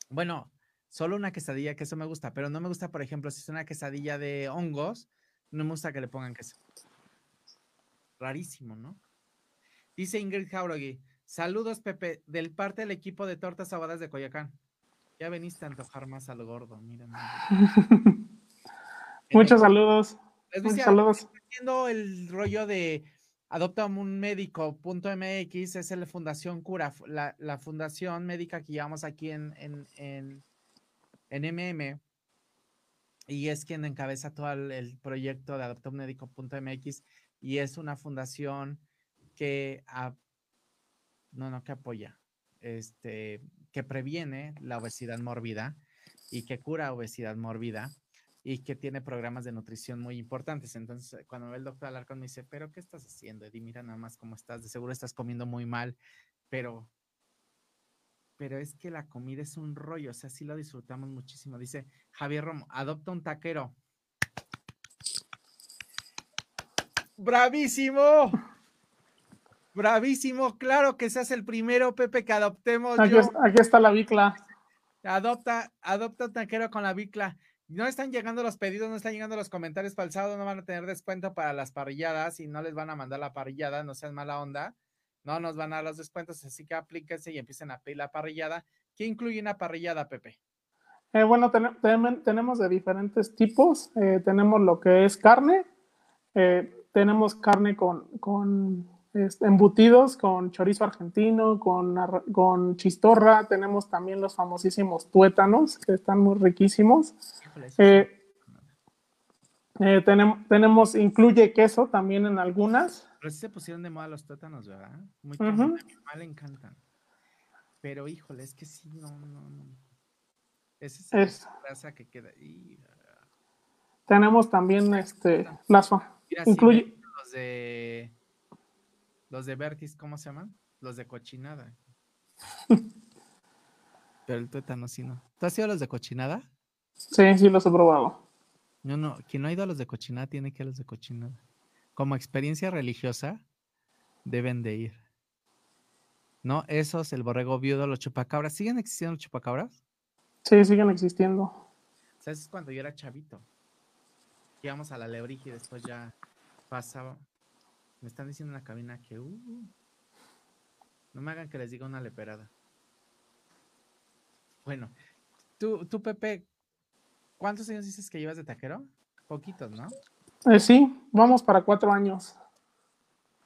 Speaker 1: Bueno, solo una quesadilla, que eso me gusta, pero no me gusta, por ejemplo, si es una quesadilla de hongos, no me gusta que le pongan queso. Rarísimo, ¿no? Dice Ingrid Jauregui, saludos Pepe, del parte del equipo de tortas aguadas de Coyacán. Ya veniste a antojar más al gordo, mira.
Speaker 2: Muchos saludos. Muchos saludos.
Speaker 1: Haciendo el rollo de Adopta un médico.mx, es la Fundación Cura, la, fundación médica que llevamos aquí en, en en MM y es quien encabeza todo el, proyecto de adoptomedico.mx y es una fundación que no, no, que apoya, este, que previene la obesidad mórbida y que cura obesidad mórbida y que tiene programas de nutrición muy importantes. Entonces, cuando ve el doctor Alarcón me dice, pero ¿qué estás haciendo, Eddie? Mira nada más cómo estás, de seguro estás comiendo muy mal, pero pero es que la comida es un rollo, o sea, sí lo disfrutamos muchísimo. Dice Javier Romo, adopta un taquero. ¡Bravísimo! Bravísimo, claro que seas el primero, Pepe, que adoptemos.
Speaker 2: Aquí, está la bicla.
Speaker 1: Adopta, adopta un taquero con la bicla. No están llegando los pedidos, no están llegando los comentarios para el sábado, no van a tener descuento para las parrilladas y no les van a mandar la parrillada, no sean mala onda. No nos van a dar los descuentos, así que aplíquense y empiecen a pedir la parrillada. ¿Qué incluye una parrillada, Pepe?
Speaker 2: Eh, bueno, tenemos de diferentes tipos. Eh, tenemos lo que es carne, eh, tenemos carne con, con embutidos con chorizo argentino, con, con chistorra, tenemos también los famosísimos tuétanos, que están muy riquísimos. Tenemos, tenemos, incluye queso también en algunas.
Speaker 1: Pero sí se pusieron de moda los tuétanos, ¿verdad? Muy uh -huh. a mi le encantan. Pero híjole, es que sí, no, no, no. Esa es, la grasa que queda ahí.
Speaker 2: Tenemos también este las incluye
Speaker 1: los de los de Vertis, ¿cómo se llaman? Los de cochinada. Pero el tuétano sí no. ¿Tú has ido a los de cochinada?
Speaker 2: Sí, sí los he probado.
Speaker 1: No, no, quien no ha ido a los de cochinada tiene que ir a los de cochinada. Como experiencia religiosa, deben de ir. ¿No? Esos, el borrego viudo, los chupacabras. ¿Siguen existiendo los chupacabras?
Speaker 2: Sí, siguen existiendo.
Speaker 1: O sea, eso es cuando yo era chavito. Íbamos a la lebrija y después ya pasaba. Me están diciendo en la cabina que uh, no me hagan que les diga una leperada. Bueno, tú, tú, Pepe, ¿cuántos años dices que llevas de taquero? Poquitos, ¿no?
Speaker 2: Eh, sí, vamos para cuatro años.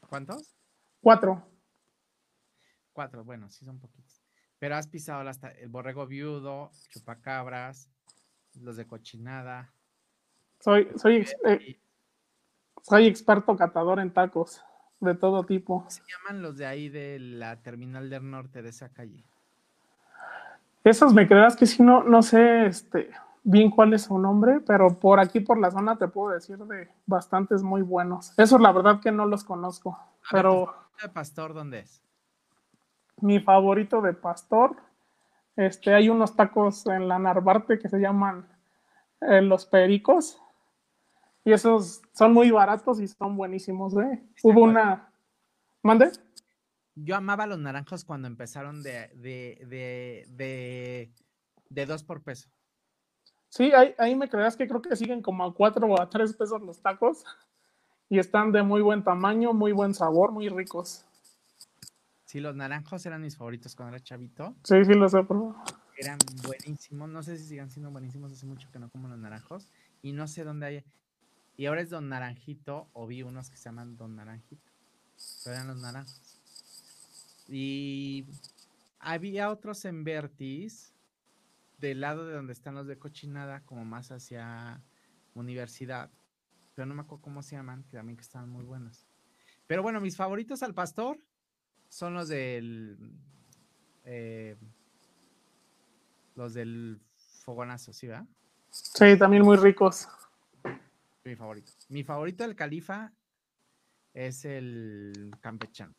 Speaker 1: ¿Cuántos?
Speaker 2: Cuatro.
Speaker 1: Cuatro, bueno, sí son poquitos. Pero has pisado hasta el borrego viudo, chupacabras, los de cochinada.
Speaker 2: Soy, soy, eh, soy experto catador en tacos de todo tipo.
Speaker 1: se llaman los de ahí de la terminal del norte de esa calle?
Speaker 2: Esos me creerás que sí, no, no sé este, bien cuál es su nombre, pero por aquí, por la zona, te puedo decir de bastantes muy buenos. Eso la verdad que no los conozco. pero
Speaker 1: ¿De pastor dónde es?
Speaker 2: Mi favorito de pastor, este, hay unos tacos en la Narvarte que se llaman eh, los pericos. Y esos son muy baratos y son buenísimos, ¿eh? Hubo una... ¿Mande?
Speaker 1: Yo amaba los naranjos cuando empezaron de, de, de, de, de dos por peso.
Speaker 2: Sí, ahí, ahí, me creas que creo que siguen como a cuatro o a tres pesos los tacos. Y están de muy buen tamaño, muy buen sabor, muy ricos.
Speaker 1: Sí, los naranjos eran mis favoritos cuando era chavito.
Speaker 2: Sí, sí, los he probado.
Speaker 1: Eran buenísimos. No sé si sigan siendo buenísimos. Hace mucho que no como los naranjos. Y no sé dónde hay. Y ahora es Don Naranjito, o vi unos que se llaman Don Naranjito. Pero eran los naranjos. Y había otros en Vertis, del lado de donde están los de cochinada, como más hacia universidad. Pero no me acuerdo cómo se llaman, que también que estaban muy buenos. Pero bueno, mis favoritos al pastor son los del. Eh, los del fogonazo, ¿sí, verdad?
Speaker 2: Sí, también muy ricos
Speaker 1: mi favorito. Mi favorito del califa es el campechano.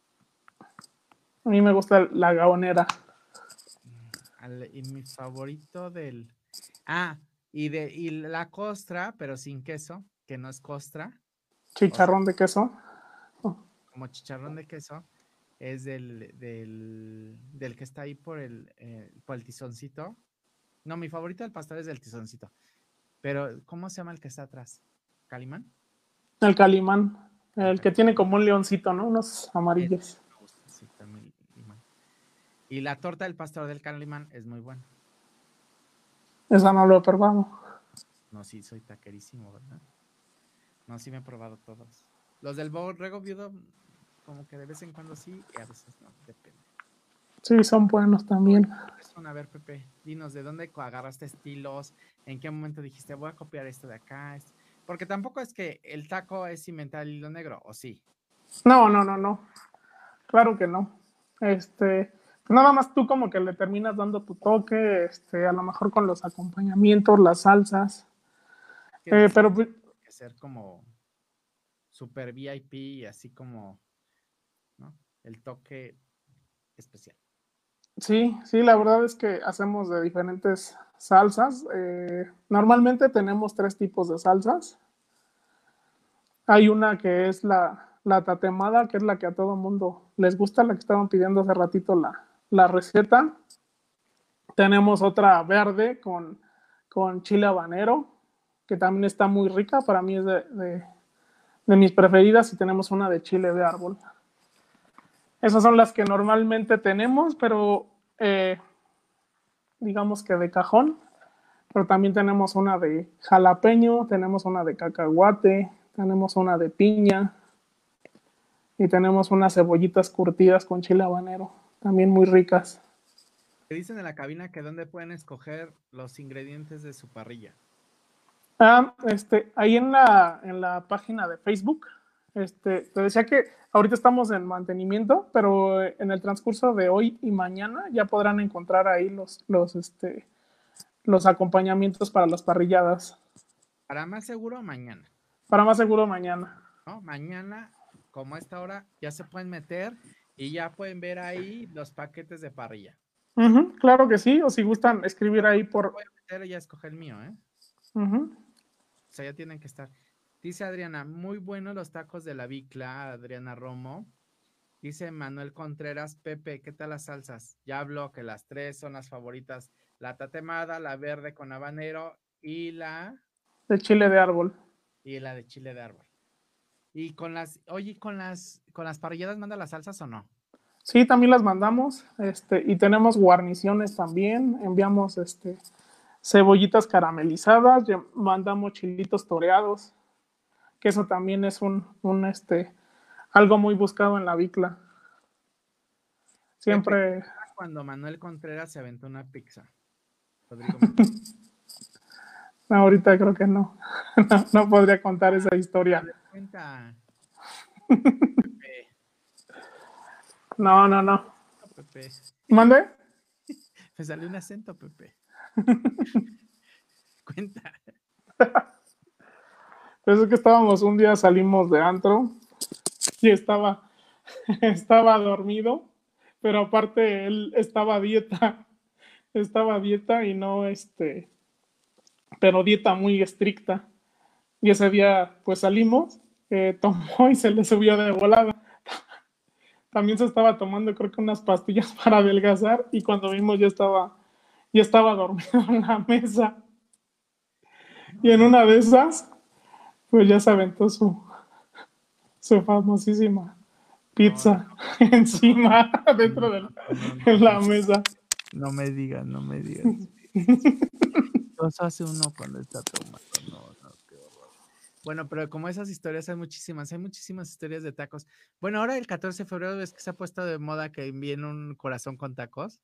Speaker 2: A mí me gusta la gaonera.
Speaker 1: Y mi favorito del. Ah, y de y la costra, pero sin queso, que no es costra.
Speaker 2: Chicharrón de queso.
Speaker 1: Como chicharrón de queso. Es del, del, del que está ahí por el, eh, por el tizoncito. No, mi favorito del pastor es del tizoncito. Pero, ¿cómo se llama el que está atrás? ¿Calimán?
Speaker 2: El Calimán, el que tiene como un leoncito, ¿no? Unos amarillos.
Speaker 1: Y la torta del pastor del Calimán es muy buena.
Speaker 2: Esa no lo he probado.
Speaker 1: No, sí, soy taquerísimo, ¿verdad? No, sí me he probado todos. Los del borrego viudo, como que de vez en cuando sí, y a veces no, depende.
Speaker 2: Sí, son buenos también.
Speaker 1: A ver, Pepe, dinos, ¿de dónde agarraste estilos? ¿En qué momento dijiste, voy a copiar esto de acá? Porque tampoco es que el taco es inventar el hilo negro, ¿o sí?
Speaker 2: No, no, no, no. Claro que no. Este, nada más tú como que le terminas dando tu toque, este, a lo mejor con los acompañamientos, las salsas. Eh, pero
Speaker 1: que ser como super VIP y así como ¿no? el toque especial.
Speaker 2: Sí, sí, la verdad es que hacemos de diferentes salsas. Eh, normalmente tenemos tres tipos de salsas. Hay una que es la, la tatemada, que es la que a todo mundo les gusta, la que estaban pidiendo hace ratito la, la receta. Tenemos otra verde con, con chile habanero, que también está muy rica. Para mí es de, de, mis preferidas. Y tenemos una de chile de árbol. Esas son las que normalmente tenemos, pero eh, digamos que de cajón. Pero también tenemos una de jalapeño, tenemos una de cacahuate, tenemos una de piña y tenemos unas cebollitas curtidas con chile habanero, también muy ricas.
Speaker 1: Te dicen en la cabina que dónde pueden escoger los ingredientes de su parrilla.
Speaker 2: Ah, este, ahí en la, en la página de Facebook, este, te decía que ahorita estamos en mantenimiento, pero en el transcurso de hoy y mañana ya podrán encontrar ahí los, los, este, los acompañamientos para las parrilladas.
Speaker 1: Para más seguro, mañana.
Speaker 2: Para más seguro, mañana.
Speaker 1: ¿No? Mañana, como a esta hora, ya se pueden meter y ya pueden ver ahí los paquetes de parrilla.
Speaker 2: Uh -huh, claro que sí, o si gustan escribir ahí por.
Speaker 1: Voy a meter y ya escoger el mío, ¿eh?
Speaker 2: Uh -huh.
Speaker 1: O sea, ya tienen que estar. Dice Adriana, muy buenos los tacos de la Bicla, Adriana Romo. Dice Manuel Contreras, Pepe, ¿qué tal las salsas? Ya habló que las tres son las favoritas. La tatemada, la verde con habanero y la...
Speaker 2: De chile de árbol.
Speaker 1: Y la de chile de árbol. Y con las, oye, con las, con las parrilladas manda las salsas o no?
Speaker 2: Sí, también las mandamos, este, y tenemos guarniciones también, enviamos este cebollitas caramelizadas, mandamos chilitos toreados, que eso también es un, un este, algo muy buscado en la bicla. Siempre.
Speaker 1: Cuando Manuel Contreras se aventó una pizza.
Speaker 2: no, ahorita creo que no. no. no. podría contar esa historia.
Speaker 1: Cuenta.
Speaker 2: no, no, no.
Speaker 1: Pepe.
Speaker 2: ¿Mande?
Speaker 1: Me salió un acento, Pepe. Cuenta.
Speaker 2: Pues es que estábamos un día, salimos de antro y estaba, estaba dormido, pero aparte él estaba a dieta, estaba a dieta y no este, pero dieta muy estricta. Y ese día pues salimos, eh, tomó y se le subió de volada. También se estaba tomando creo que unas pastillas para adelgazar y cuando vimos ya estaba, ya estaba dormido en la mesa. Y en una de esas pues ya se aventó su, su famosísima pizza no, no. encima, dentro de la, en la mesa.
Speaker 1: No me digas, no me digas. Eso hace uno cuando está tomando. No, no, qué horror. Bueno, pero como esas historias hay muchísimas, hay muchísimas historias de tacos. Bueno, ahora el 14 de febrero es que se ha puesto de moda que envíen un corazón con tacos.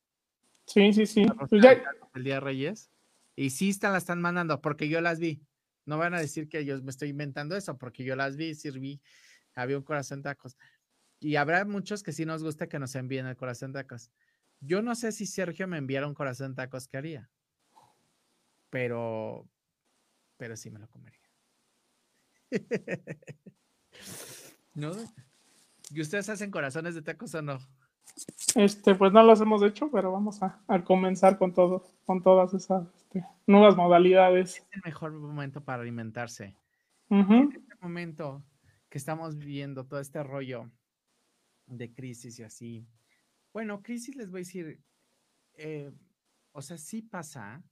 Speaker 2: Sí, sí, sí.
Speaker 1: Pues ya... El día de Reyes. Y sí están, la están mandando, porque yo las vi. No van a decir que yo me estoy inventando eso, porque yo las vi, sirví, había un corazón tacos. Y habrá muchos que sí nos gusta que nos envíen el corazón tacos. Yo no sé si Sergio me enviara un corazón tacos, ¿qué haría? Pero, pero sí me lo comería. ¿No? ¿Y ustedes hacen corazones de tacos o no?
Speaker 2: Este, pues no los hemos hecho, pero vamos a, a comenzar con todo, con todas esas este, nuevas modalidades.
Speaker 1: Es el mejor momento para alimentarse.
Speaker 2: Uh -huh.
Speaker 1: En este momento que estamos viviendo todo este rollo de crisis y así. Bueno, crisis les voy a decir, eh, o sea, sí pasa,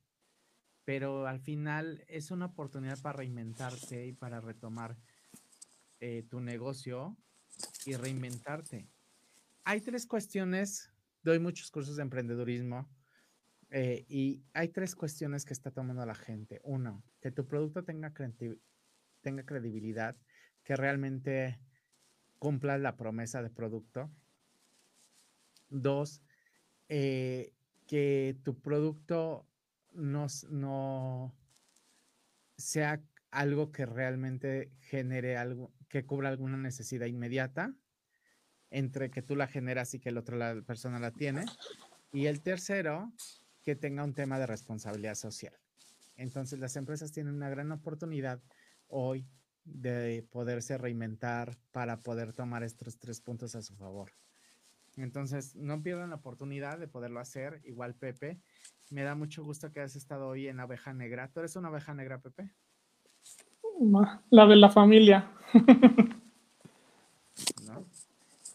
Speaker 1: pero al final es una oportunidad para reinventarte y para retomar eh, tu negocio y reinventarte hay tres cuestiones, doy muchos cursos de emprendedurismo eh, y hay tres cuestiones que está tomando la gente. Uno, que tu producto tenga, tenga credibilidad, que realmente cumpla la promesa de producto. Dos, eh, que tu producto no, sea algo que realmente genere algo, que cubra alguna necesidad inmediata entre que tú la generas y que el otro persona la tiene. Y el tercero, que tenga un tema de responsabilidad social. Entonces las empresas tienen una gran oportunidad hoy de poderse reinventar para poder tomar estos tres puntos a su favor. Entonces, no pierdan la oportunidad de poderlo hacer. Igual, Pepe, me da mucho gusto que hayas estado hoy en Abeja Negra. ¿Tú eres una abeja negra, Pepe?
Speaker 2: La de la familia.
Speaker 1: ¿No?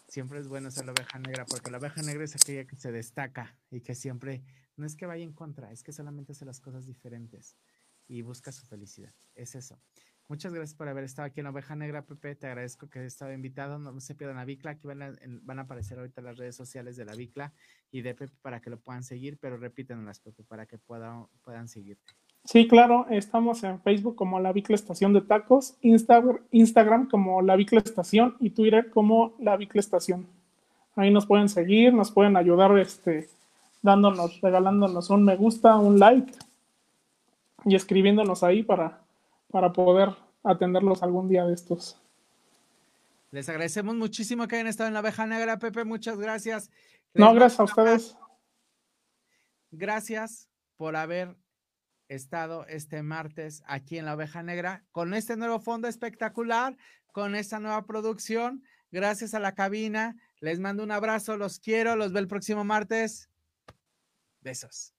Speaker 1: Siempre es bueno ser la abeja negra, porque la abeja negra es aquella que se destaca y que siempre, no es que vaya en contra, es que solamente hace las cosas diferentes y busca su felicidad. Es eso. Muchas gracias por haber estado aquí en Oveja Negra, Pepe. Te agradezco que hayas estado invitado. No se pierdan a Vicla. Aquí van a, aparecer ahorita las redes sociales de la Vicla y de Pepe para que lo puedan seguir, pero repítanlas, Pepe, para que puedan, puedan seguirte.
Speaker 2: Sí, claro. Estamos en Facebook como La Vicla Estación de Tacos, Instagram, Instagram como La Vicla Estación y Twitter como La Vicla Estación. Ahí nos pueden seguir, nos pueden ayudar este, dándonos, regalándonos un me gusta, un like y escribiéndonos ahí para para poder atenderlos algún día de estos.
Speaker 1: Les agradecemos muchísimo que hayan estado en la abeja negra, Pepe. Muchas gracias.
Speaker 2: no, gracias a ustedes.
Speaker 1: Gracias por haber estado este martes aquí en la oveja negra con este nuevo fondo espectacular, con esta nueva producción. Gracias a la cabina. Les mando un abrazo, los quiero, los veo el próximo martes. Besos.